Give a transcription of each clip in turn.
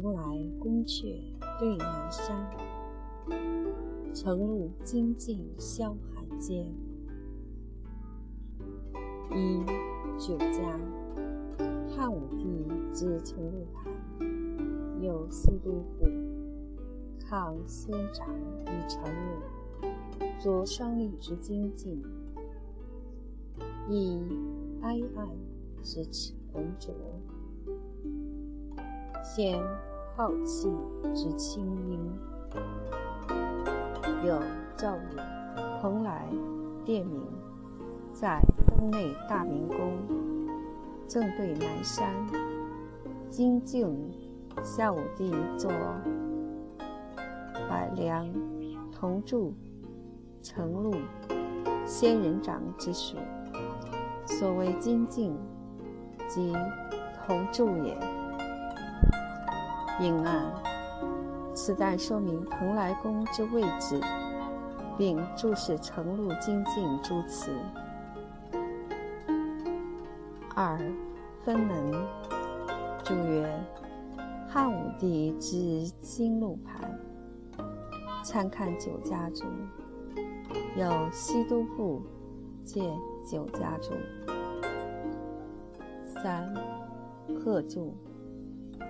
蓬莱宫阙对南山，晨露精尽宵寒间。一酒家，汉武帝之晨露盘，有司都府，抗先长以晨露，着双翼之精进。以哀暗之气浑浊，先浩气之清音。有赵宇、蓬莱殿名，在宫内大明宫，正对南山。金镜下武帝作百梁铜柱承禄仙人掌之属。所谓金镜，即铜柱也。应案，此但说明蓬莱宫之位置，并注释承禄金镜诸词。二分门，注曰：汉武帝之金禄盘，参看九家族，有西都赋。借九家族，三贺注，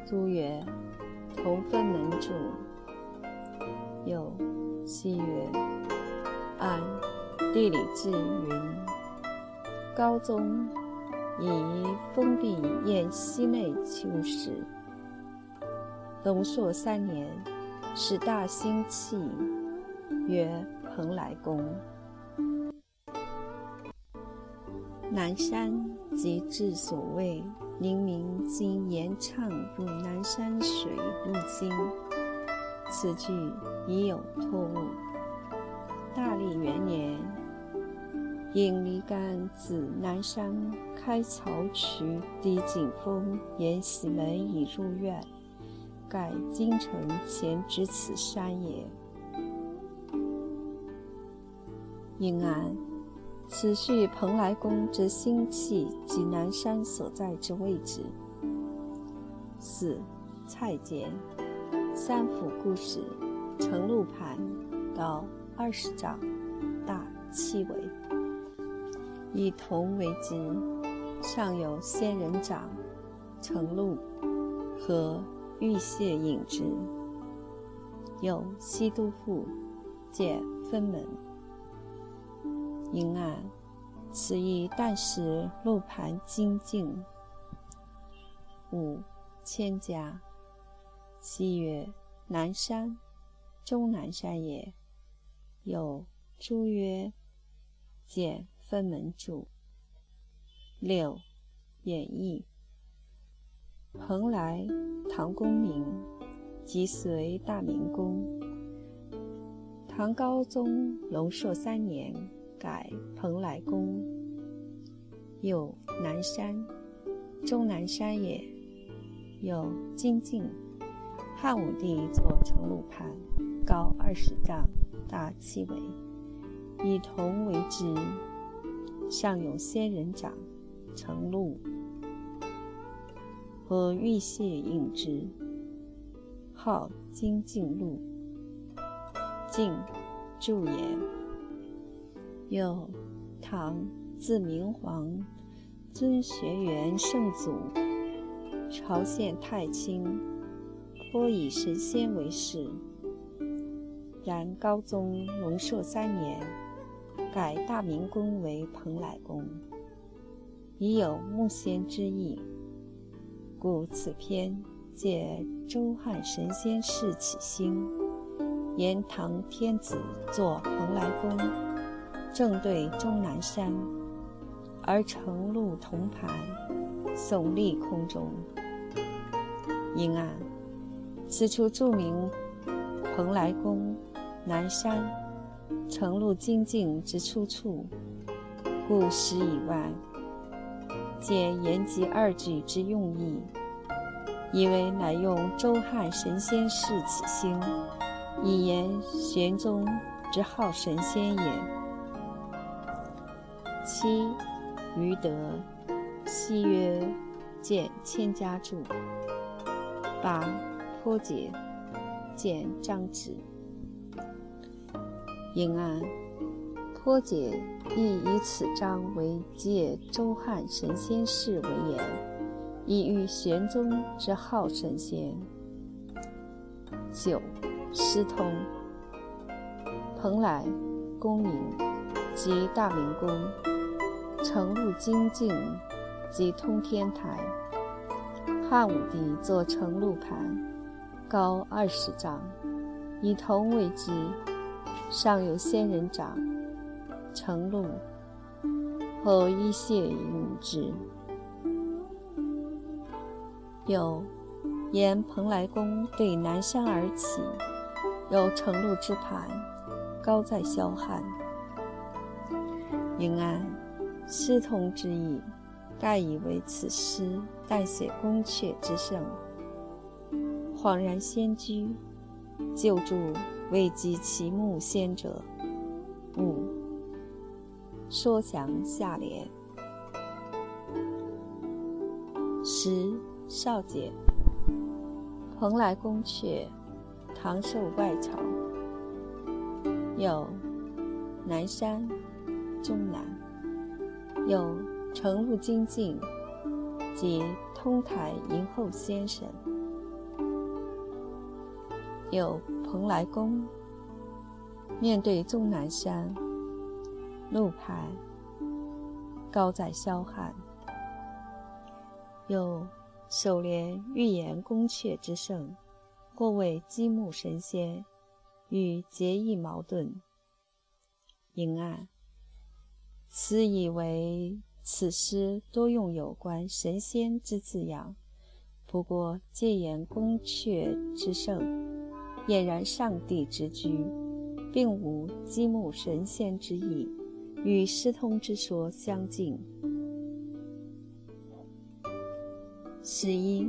朱曰：同分门主，有西曰：按地理志云，高宗以封闭燕西内丘氏，龙朔三年，始大兴器，曰蓬莱宫。南山即至所谓明明今言唱入南山水入京，此句已有托物。大历元年，因离干自南山开曹渠滴景峰沿喜门以入苑，盖京城前至此山也。应安。此序蓬莱宫之兴气及南山所在之位置。四蔡简，三府故事，承露盘，高二十丈，大七围，以铜为之，上有仙人掌、承露和玉屑引之。有西都赋，借分门。因案，此亦但使露盘精进。五千家，西曰南山，终南山也。有朱曰：简分门主。六演义，蓬莱唐公明，即隋大明宫。唐高宗龙朔三年。改蓬莱宫，有南山，终南山也。有金镜，汉武帝作承禄盘，高二十丈，大七围，以铜为之，上有仙人掌、承禄和玉屑印之，号金镜录。镜，注也。又，唐字明皇，尊学元圣祖，朝献太清，颇以神仙为事。然高宗龙朔三年，改大明宫为蓬莱宫，已有木仙之意，故此篇借周汉神仙事起兴，言唐天子作蓬莱宫。正对终南山，而乘露铜盘耸立空中。因案，此处著名蓬莱宫南山乘露精进之出处，故诗以外，皆言及二句之用意，以为乃用周汉神仙事起兴，以言玄宗之好神仙也。七余德，西曰见千家注。八颇解，见张直。应案，颇解亦以此章为借周汉神仙事为言。以喻玄宗之好神仙。九，师通。蓬莱、公明及大明宫，承禄精进及通天台。汉武帝作承禄盘，高二十丈，以铜为基，上有仙人掌，承禄，后依谢引之。有沿蓬莱宫对南山而起，有承禄之盘，高在霄汉。云安师通之意，盖以为此诗代写宫阙之盛。恍然仙居，旧住未及其目仙者。五说详下联。十。少节，蓬莱宫阙，唐寿外朝。有南山，中南，有承禄精进及通台迎候先生。有蓬莱宫，面对终南山，路牌高在霄汉。有。首联预言宫阙之盛，或谓积木神仙，与结义矛盾。迎案，此以为此诗多用有关神仙之字样，不过借言宫阙之盛，俨然上帝之居，并无积木神仙之意，与师通之说相近。十一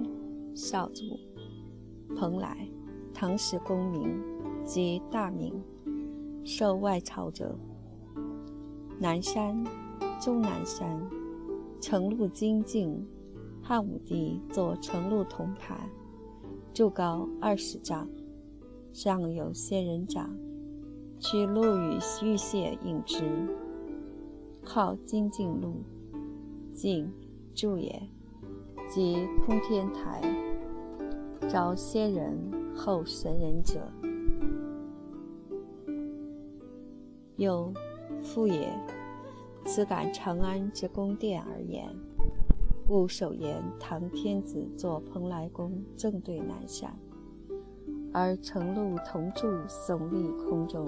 少主，蓬莱，唐时功名及大名，受外朝者。南山，终南山，承禄精进，汉武帝作承禄铜盘，柱高二十丈，上有仙人掌，取禄与玉屑印之，号精进禄，进柱也。即通天台，招仙人候神人者。又复也，此感长安之宫殿而言，故首言唐天子作蓬莱宫正对南山，而承露铜柱耸立空中。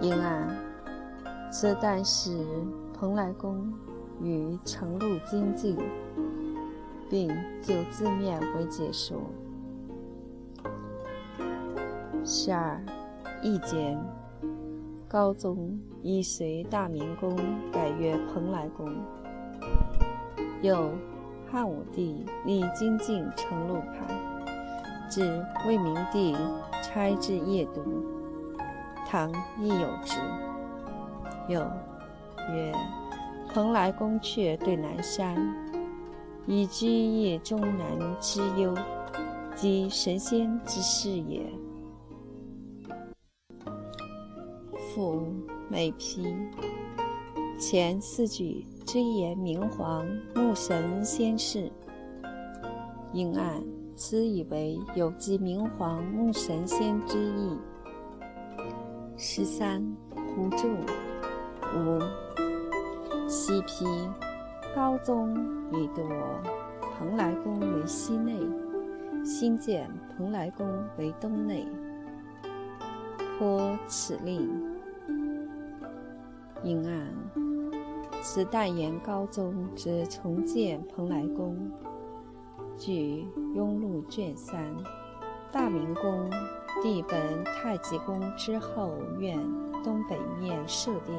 因案，此但使蓬莱宫。与承露精进，并就字面为解说。十二，意见，高宗亦随大明宫改曰蓬莱宫。又汉武帝立精进承禄牌，至魏明帝差至夜读，唐亦有之。又曰。蓬莱宫阙对南山，以居夜中南之幽，即神仙之事也。赋美批前四句追言明皇木神仙事，应按此以为有即明皇木神仙之意。十三胡注五。西批高宗以夺蓬莱宫为西内，新建蓬莱宫为东内。颇此令，因案此代言高宗之重建蓬莱宫。据《雍录》卷三，大明宫地本太极宫之后院东北面设殿。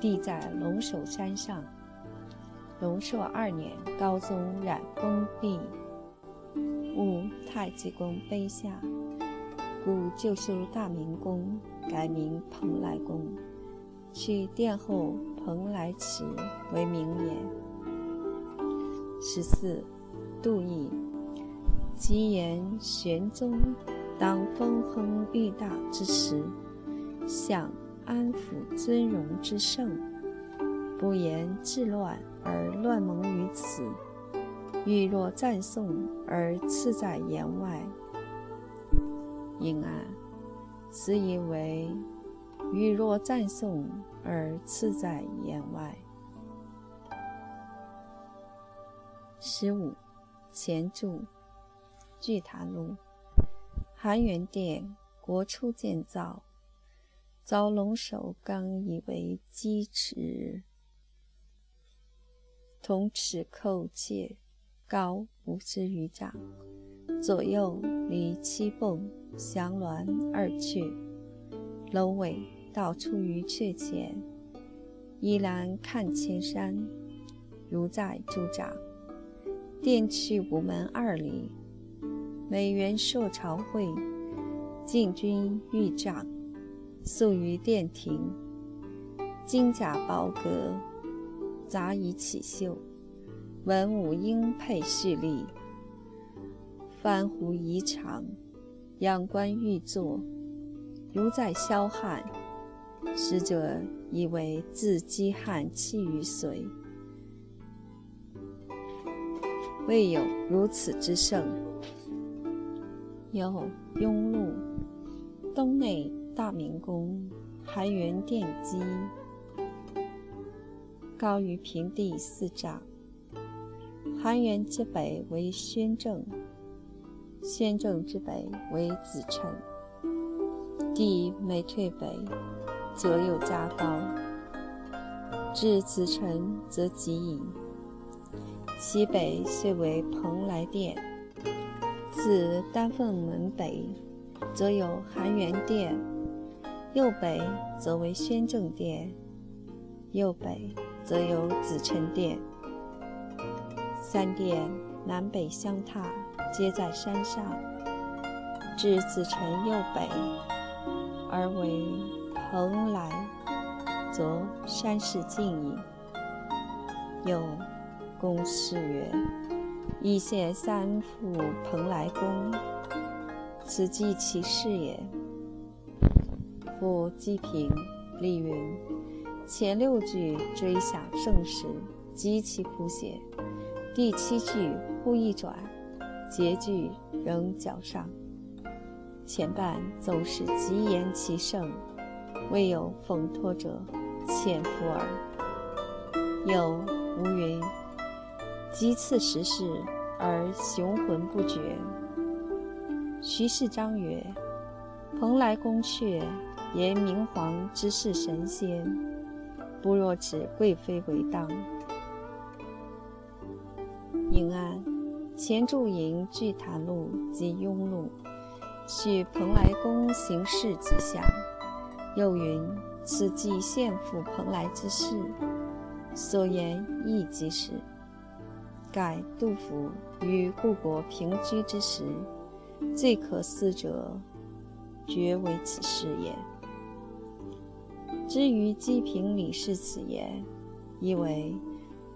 地在龙首山上，龙朔二年，高宗染封闭，务太极宫碑下，故旧修大明宫，改名蓬莱宫，取殿后蓬莱池为名也。十四，杜毅，吉言玄宗当风亨裕大之时，想安抚尊荣之盛，不言治乱而乱蒙于此，欲若赞颂而次在言外。应案，此以为欲若赞颂而次在言外。十五，前注，巨塔录。含元殿国初建造，遭龙首刚以为基池，铜尺扣切，高五十余丈，左右离七凤、翔鸾二阙，楼尾倒出于阙前，依栏看千山，如在诸长。殿去午门二里。每元朔朝会，禁军御帐，宿于殿庭。金甲宝阁，杂以绮绣。文武英配序立，幡壶仪长，仰观玉座，如在霄汉。使者以为自积汉气于隋，未有如此之盛。有雍路东内大明宫含元殿基，高于平地四丈。含元之北为宣政，宣政之北为子城。地每退北，则有加高，至子城则极矣。其北虽为蓬莱殿。自丹凤门北，则有含元殿；右北则为宣政殿；右北则有紫宸殿。三殿南北相踏，皆在山上。至紫宸右北，而为蓬莱，则山势尽矣。有公事曰。一县三府蓬莱宫，此即其事也。复积平丽云，前六句追想盛世，极其谱写；第七句忽一转，结句仍较上。前半总是极言其盛，未有讽托者，浅伏耳。有无云。即次时事而雄浑不绝。徐世章曰：“蓬莱宫阙言明皇之事神仙，不若指贵妃为当。”应案前注引《聚谈录》及《庸录》，许蓬莱宫行事吉祥。又云：“此即献赋蓬莱之事，所言亦即是。”盖杜甫与故国平居之时，最可思者，绝为此事也。至于积平李氏此言，以为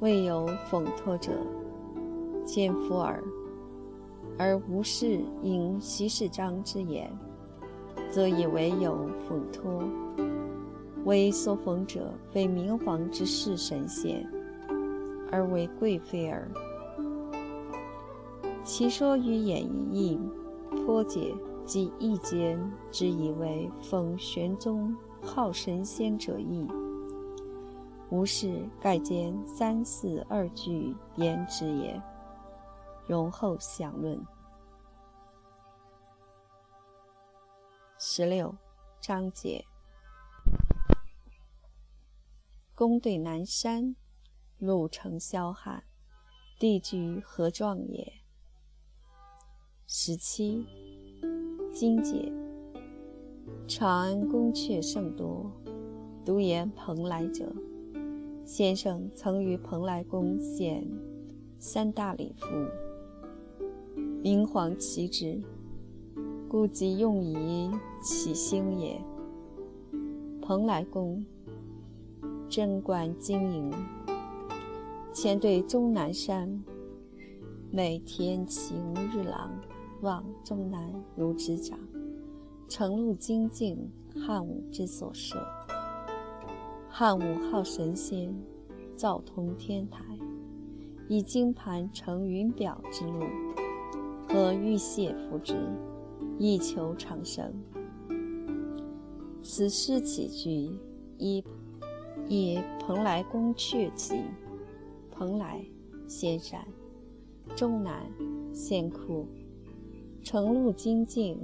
未有讽托者，见夫耳；而无事引徐世章之言，则以为有讽托。为所讽者，非明皇之世神仙，而为贵妃耳。其说与演义颇解，即意间之以为奉玄宗好神仙者意。无事盖兼三四二句言之也。容后详论。十六章节。宫对南山，路程萧汉，地居何壮也？十七，金解。长安宫阙甚多，独言蓬莱者，先生曾于蓬莱宫献三大礼服，明皇其之，故即用以启兴也。蓬莱宫贞观经营，前对终南山，每天晴日朗，望终南如指掌。承露精进，汉武之所设。汉武号神仙，造通天台，以金盘成云表之路，和玉屑服之，以求长生。此诗起句，以以蓬莱宫阙起，蓬莱仙山，终南仙窟，承露精进。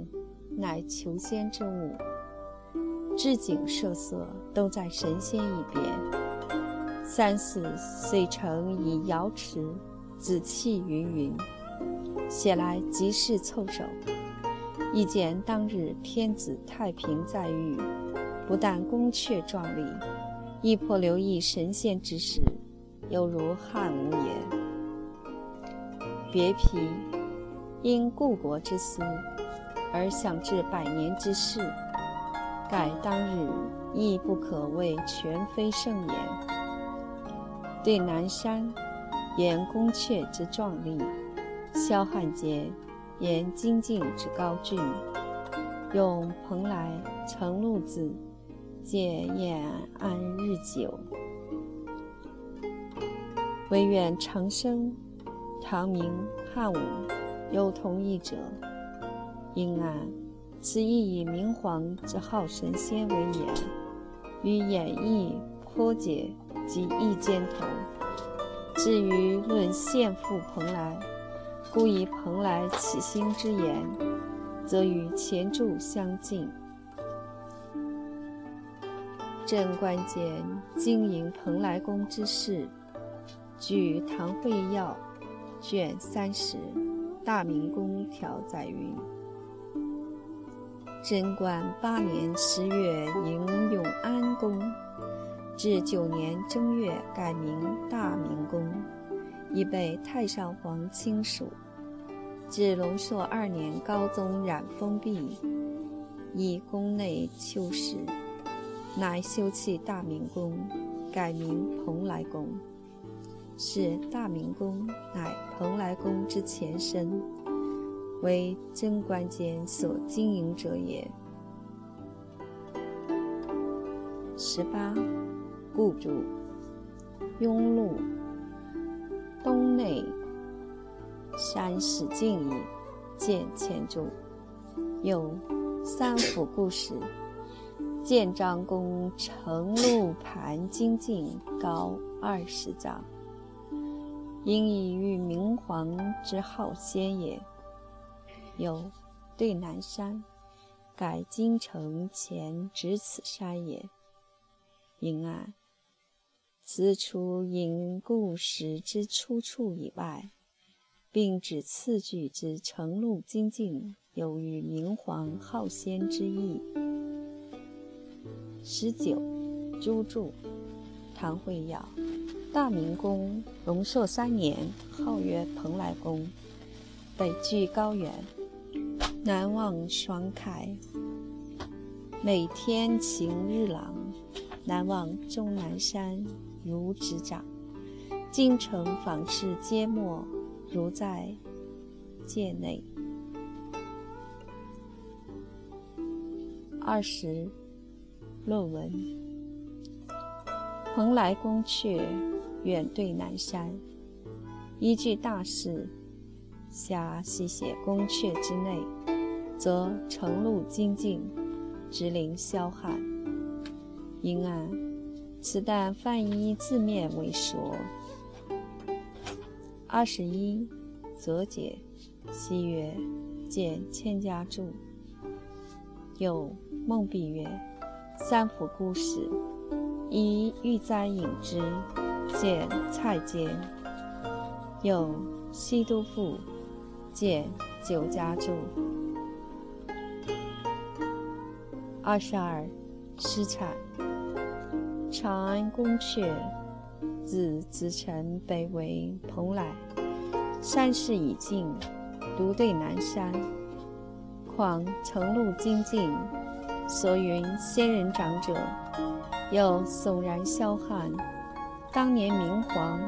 乃求仙之物，置景设色都在神仙一边。三寺遂成以瑶池，紫气云云，写来即是凑手。一见当日天子太平在御，不但宫阙壮丽，亦颇留意神仙之事，犹如汉武也。别皮因故国之思。而想至百年之事，盖当日亦不可谓全非圣言。对南山言宫阙之壮丽，萧汉杰言精进之高峻，用蓬莱承露字，借延安日久，惟愿长生。唐明汉武有同意者。因案，此亦以明皇之好神仙为言，与演义颇解及意见同。至于论献赋蓬莱，故以蓬莱起兴之言，则与前注相近。贞观间经营蓬莱宫之事，据《唐会要》卷三十《大明宫条》载云。贞观八年十月，迎永安宫；至九年正月，改名大明宫，已被太上皇亲属。至隆朔二年，高宗染封闭，以宫内秋实，乃修葺大明宫，改名蓬莱宫。是大明宫乃蓬莱宫之前身。为贞观间所经营者也。十八，故主雍路东内山势尽矣，见前注。有三府故事：建章宫承露盘金镜高二十丈，因以遇明皇之好仙也。有对南山，改京城前指此山也。因案，此除引故时之出处以外，并指次句之承露精进，有与明皇好仙之意。十九，朱注，唐会要，大明宫隆朔三年，号曰蓬莱宫，北距高原。南望双开，每天晴日朗；南望终南山如指掌。京城坊市皆没，如在界内。二十论文：蓬莱宫阙远对南山，依据大事，下细写宫阙之内。则城路精进，直临霄汉。因按，此但翻译字面为说。二十一，则解。西曰：见千家注。有梦碧曰：三府孤史，以玉簪引之，见蔡间。有西都赋，见九家注。二十二，诗产。长安宫阙，自子城北为蓬莱，山势已尽，独对南山。况程路精进，所云仙人掌者，又悚然霄汉。当年明皇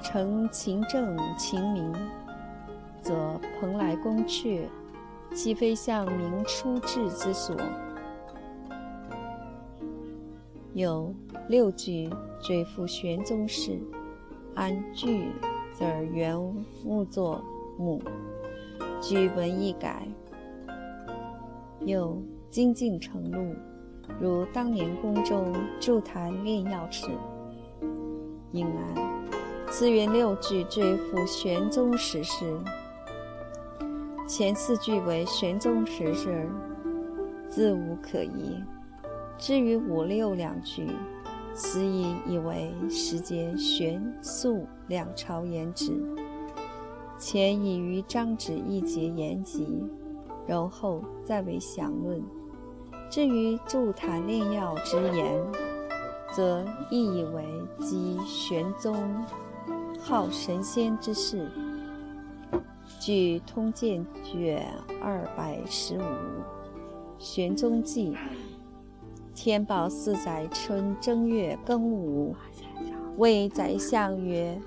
承秦政秦民，则蓬莱宫阙，岂非向明初治之所？有六句追复玄宗时，按句则原误作母，据文一改。又精进成路，如当年宫中筑坛炼药时，应按此原六句追复玄宗时事。前四句为玄宗时事，自无可疑。至于五六两句，思意以为时节玄肃两朝言之，前已于张旨一节言及，然后再为详论。至于筑坛炼药之言，则亦以为即玄宗好神仙之事。据《通鉴》卷二百十五《玄宗记》。天宝四载春正月庚午，谓宰相曰：“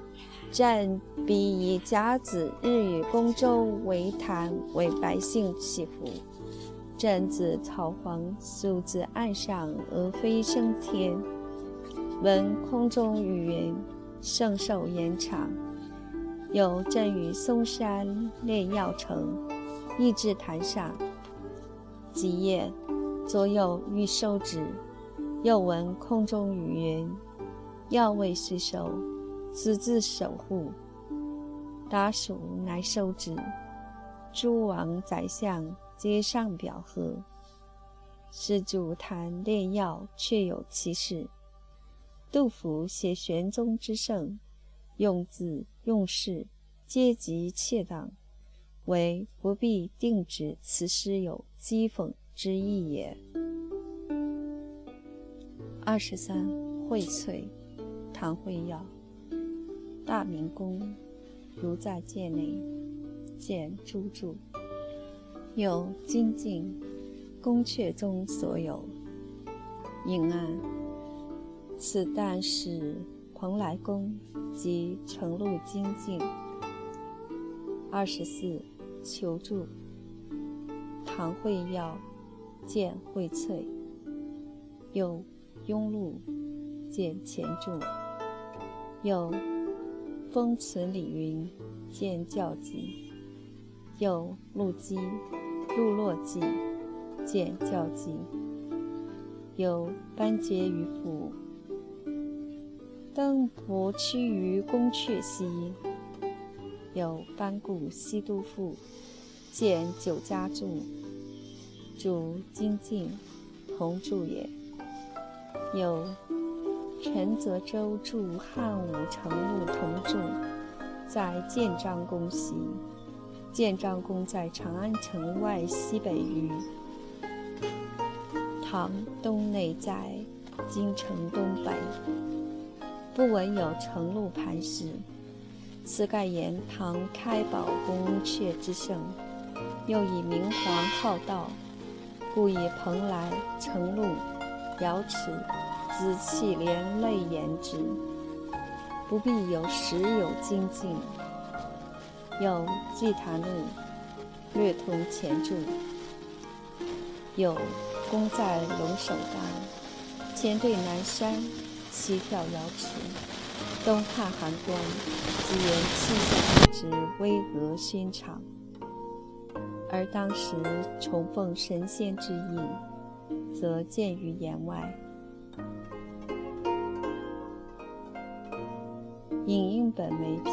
朕必以甲子日与公周为坛，为百姓祈福。朕自草黄，素自岸上而飞升天。闻空中语云：圣寿延长。有朕于嵩山炼药成，亦至坛上。即夜。”左右欲收之，又闻空中语云：“要未失收，此自守护。”达蜀乃收之。诸王宰相皆上表贺。施主谈炼药，确有其事。杜甫写玄宗之盛，用字用事皆极恰当，唯不必定指此诗有讥讽。之意也。二十三，荟萃，唐慧耀。大明宫，如在界内，见诸注。有精进，宫阙中所有。隐案，此但是蓬莱宫及承禄精进。二十四，求助。唐慧耀。见荟萃，有庸碌；见前注，有风存李云；见教记，有陆机、陆落记；见教记，有班婕妤赋。登仆趋于宫阙兮，有班固西都赋；见九家注。主精进，同住也。有陈泽州著汉武成录同住，在建章宫西。建章宫在长安城外西北隅。唐东内在京城东北。不闻有城路盘石，此盖言唐开宝宫阙之盛。又以明皇好道。故以蓬莱、承露、瑶池、紫气连累言之，不必有时有精进。有祭坛录，略通前注。有功在龙首丹，前对南山，西眺瑶池，东看寒关，即言气象之巍峨轩长。而当时重奉神仙之意，则见于言外。影印本眉批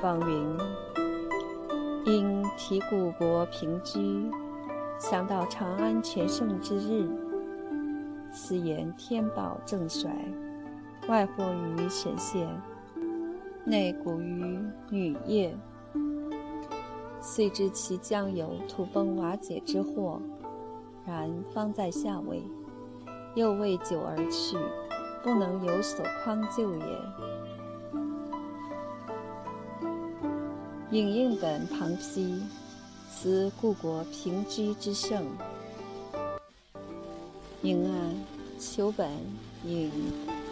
方云：因提古国平居，想到长安全盛之日，此言天宝正衰，外惑于神仙，内古于女业。遂知其将有土崩瓦解之祸，然方在下位，又未久而去，不能有所匡救也。引印本旁批，此故国平居之盛。迎案求本引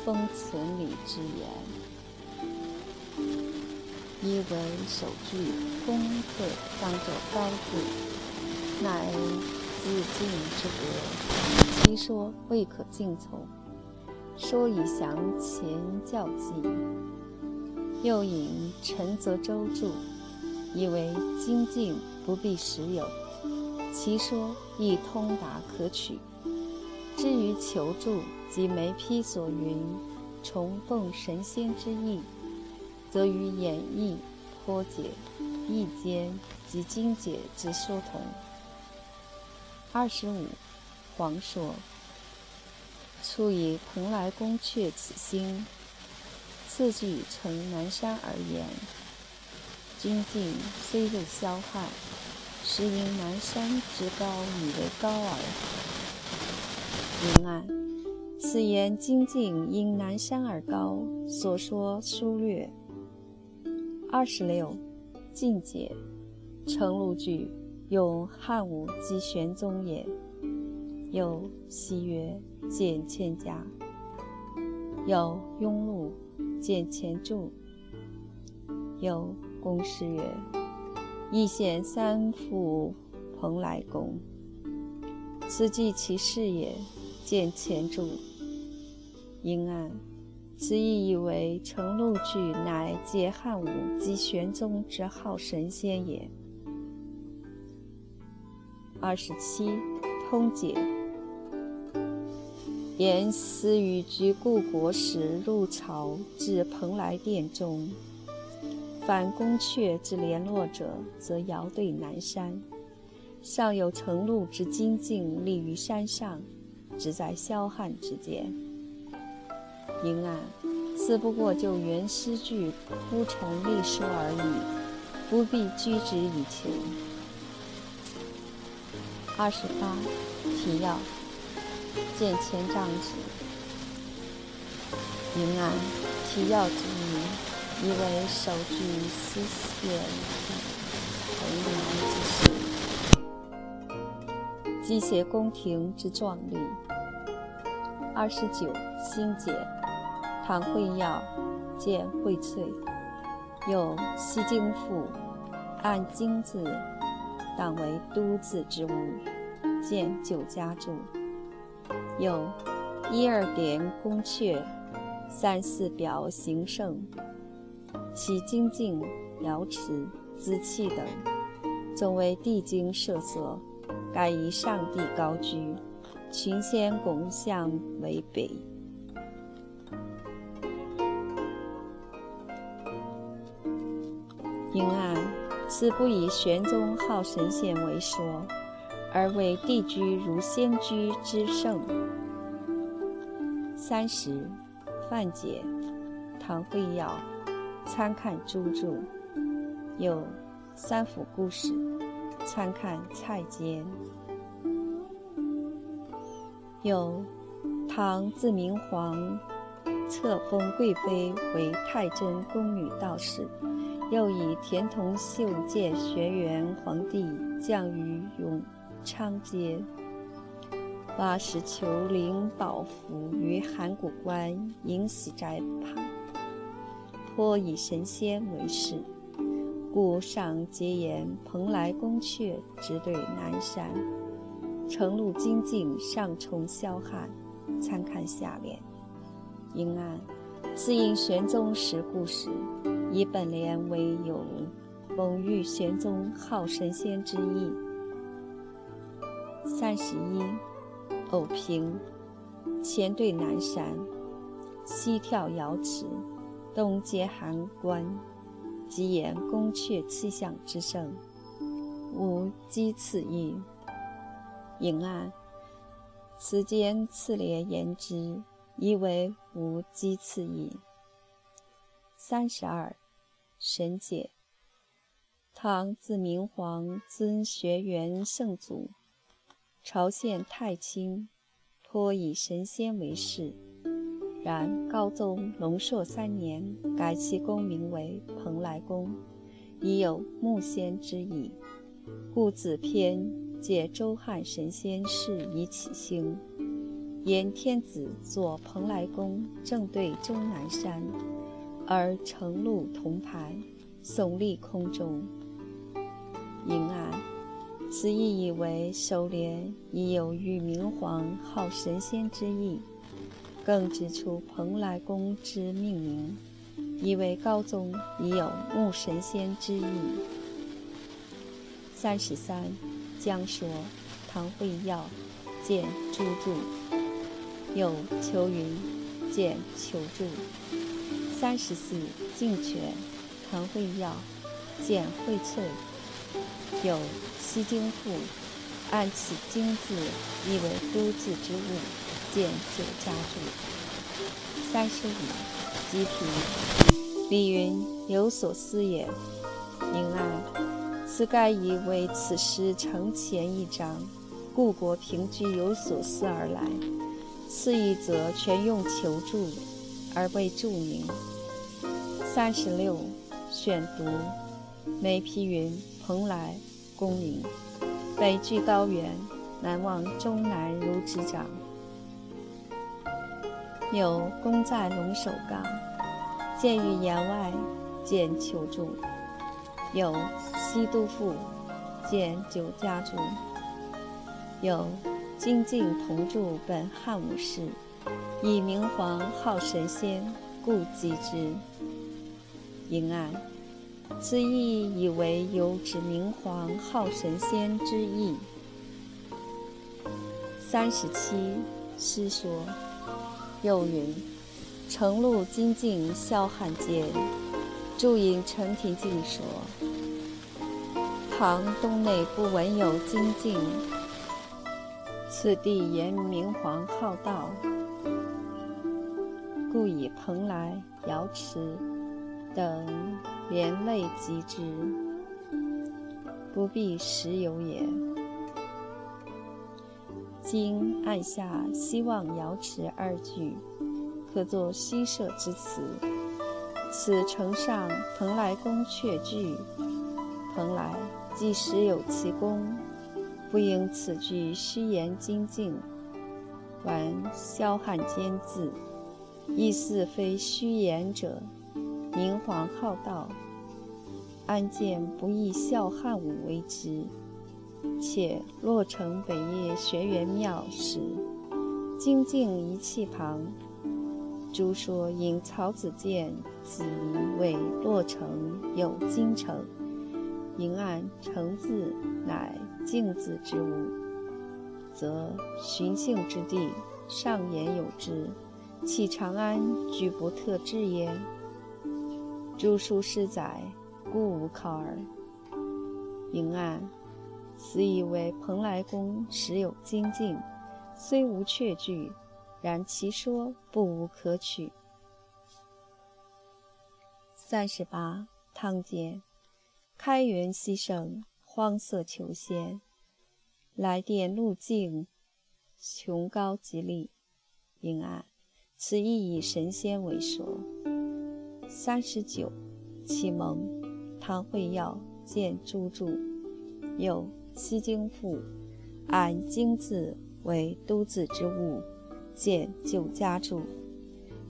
封存礼之言，以为首句功课当作高字，乃自敬之格，其说未可尽从。说以详前教记，又引陈泽州注，以为精进不必实有，其说亦通达可取。至于求助及眉批所云重奉神仙之意，则与演义颇解义间及经解之说同。二十五，黄说。初以蓬莱宫阙此心，次句承南山而言。精进虽未消汉，实因南山之高以为高耳。云案，此言精进因南山而高，所说疏略。二十六，进解，承录句有汉武及玄宗也。有西曰。见千家，有庸录，见前注，有公师曰：亦显三府蓬莱宫，此即其事也。见前注，应案，此意以为承录句乃借汉武及玄宗之号神仙也。二十七，通解。言思与居故国时，入朝至蓬莱殿中，凡宫阙之联络者，则遥对南山。上有成露之精进立于山上，只在霄汉之间。因案，此不过就原诗句铺陈历说而已，不必拘之以求。二十八，提要。见前丈子，云案提要之意，以为首句思献蓬莱之事，即写宫廷之壮丽。二十九，心解，唐会要，见荟萃，有西京赋，按京字，当为都字之物，见九家注。有一二点宫阙，三四表形胜，其精进、瑶池、紫气等，总为地经设色，盖以上帝高居，群仙拱向为北。因案，此不以玄宗号神仙为说。而为帝居如仙居之圣。三十，范解，唐会要，参看诸注。有三府故事，参看蔡坚。有唐自明皇册封贵妃为太真宫女道士，又以田同秀见学园皇帝降于永。昌街，八十求灵宝符于函谷关迎喜斋旁，颇以神仙为事，故上结言蓬莱宫阙直对南山，承露精进上冲霄汉，参看下联。因案，自应玄宗时故事，以本联为有蒙遇玄宗号神仙之意。三十一，偶平，前对南山，西眺瑶池，东接函关，即言宫阙气象之盛，无讥此意。引案，此间次列言之，以为无讥此意。三十二，神解，唐自明皇尊学园圣祖。朝献太清，颇以神仙为事，然高宗龙朔三年，改其功名为蓬莱宫，已有木仙之意，故子篇借周汉神仙事以起兴。言天子坐蓬莱宫正对终南山，而乘鹿铜牌耸立空中。迎案，此意以为首联已有欲明皇号神仙之意，更指出蓬莱宫之命名，以为高宗已有慕神仙之意。三十三，将说唐会耀见朱注。有求云见求助，三十四敬泉唐慧耀见荟萃，有西京赋按此京字意为都字之物，见九家注。三十五吉平李云有所思也，宁案此盖以为此诗承前一章，故国平居有所思而来。次一则全用求助，而未注明。三十六选读，梅皮云蓬莱公名，北距高原，南望终南如指掌。有功在龙首岗，见于岩外，见求助。有西都赋，见九家注。有。精进同著本汉武士，以明皇号神仙，故记之。迎案，此意以为有指明皇号神仙之意。三十七诗说，又云：乘鹿精进霄汉间，注引陈廷敬说，唐东内不闻有精进。此地言明皇好道，故以蓬莱、瑶池等连累集之，不必实有也。今按下希望瑶池二句，可作西设之词。此城上蓬莱宫阙句，蓬莱既实有其功。不应此句虚言精进，玩萧汉奸字，意似非虚言者。明皇好道，安见不亦笑汉武为之？且洛城北夜学元庙时，精进一气旁，诸说引曹子建子仪为洛城有京城，迎案城字乃。镜子之物，则寻幸之地，上言有之，岂长安举不特之焉？著书失载，故无考耳。迎案，此以为蓬莱宫实有精进，虽无确据，然其说不无可取。三十八，汤简，开元西盛。荒色求仙，来电路径，雄高吉利。应案，此意以神仙为说。三十九，启蒙，唐会耀见诸注，有西京赋，按京字为都字之物，见旧家注。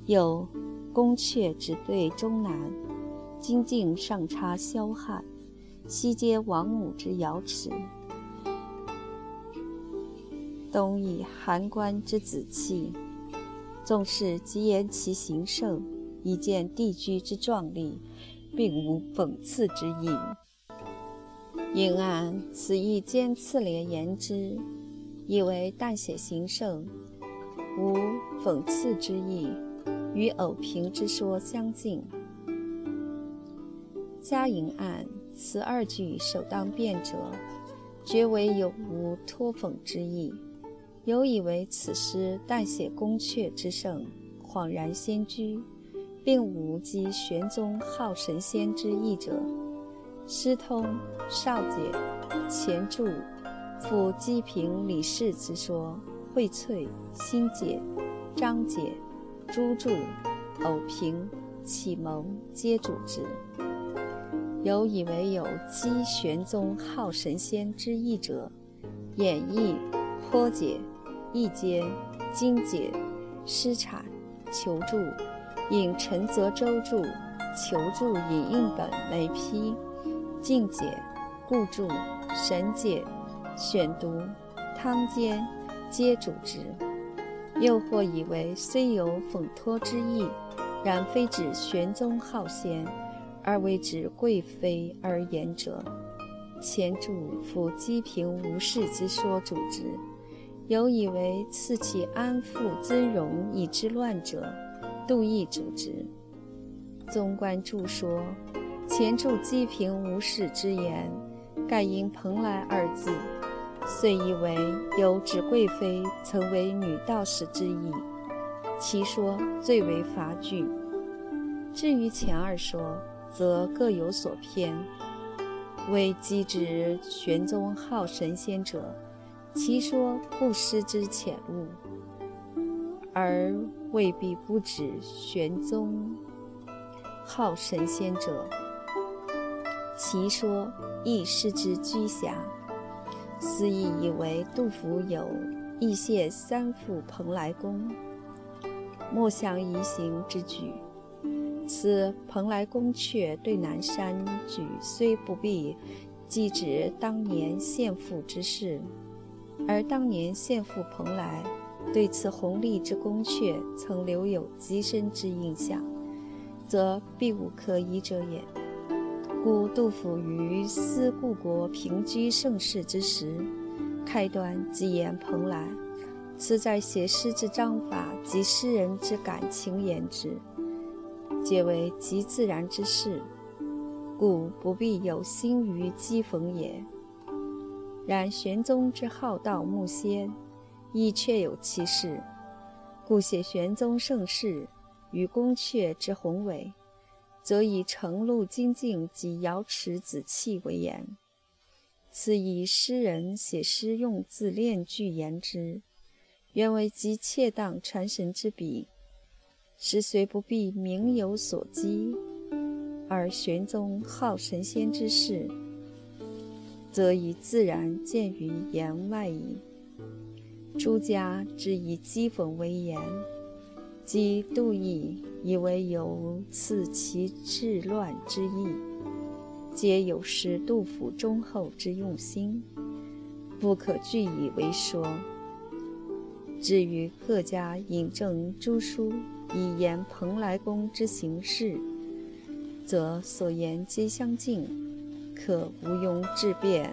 有宫阙只对中南，金镜上插霄汉。西接王母之瑶池，东倚函关之紫气。纵是极言其形胜，以见帝居之壮丽，并无讽刺之意。应按此意兼次联言之，以为淡写形胜，无讽刺之意，与偶评之说相近。加引案。此二句首当辩者，绝为有无托讽之意。有以为此诗但写宫阙之盛，恍然仙居，并无讥玄宗号神仙之意者。诗通少解前注附姬平李氏之说，荟萃新解张解朱注、偶评、启蒙皆主之。有以为有积玄宗好神仙之意者，演绎、颇解、意间、精解、施产、求助，引陈泽周注、求助引印本为批，进解、故注、神解、选读、汤间，皆主之。又或以为虽有讽托之意，然非指玄宗好仙。而为指贵妃而言者，前主夫积贫无事之说主之；有以为赐其安富尊荣以之乱者，杜亦主之。纵观注说，前注积贫无事之言，盖因蓬莱二字，遂以为有指贵妃曾为女道士之意，其说最为乏具。至于前二说，则各有所偏，为机指玄宗好神仙者，其说不失之浅露；而未必不止玄宗好神仙者，其说亦失之居狭。思亦以为杜甫有一谢三赴蓬莱宫，莫向移行之举。此蓬莱宫阙对南山举，虽不必即指当年献赋之事，而当年献赋蓬莱，对此宏丽之宫阙曾留有极深之印象，则必无可疑者也。故杜甫于思故国平居盛世之时，开端即言蓬莱，此在写诗之章法及诗人之感情言之。皆为极自然之事，故不必有心于讥讽也。然玄宗之好道慕仙，亦确有其事，故写玄宗盛世与宫阙之宏伟，则以承露精进及瑶池子气为言。此以诗人写诗用字练句言之，原为极切当传神之笔。时虽不必名有所讥，而玄宗好神仙之事，则以自然见于言外矣。诸家之以讥讽为言，即杜亦以为有赐其治乱之意，皆有失杜甫忠厚之用心，不可据以为说。至于各家引证诸书。以言蓬莱宫之形事，则所言皆相近，可毋庸置辩。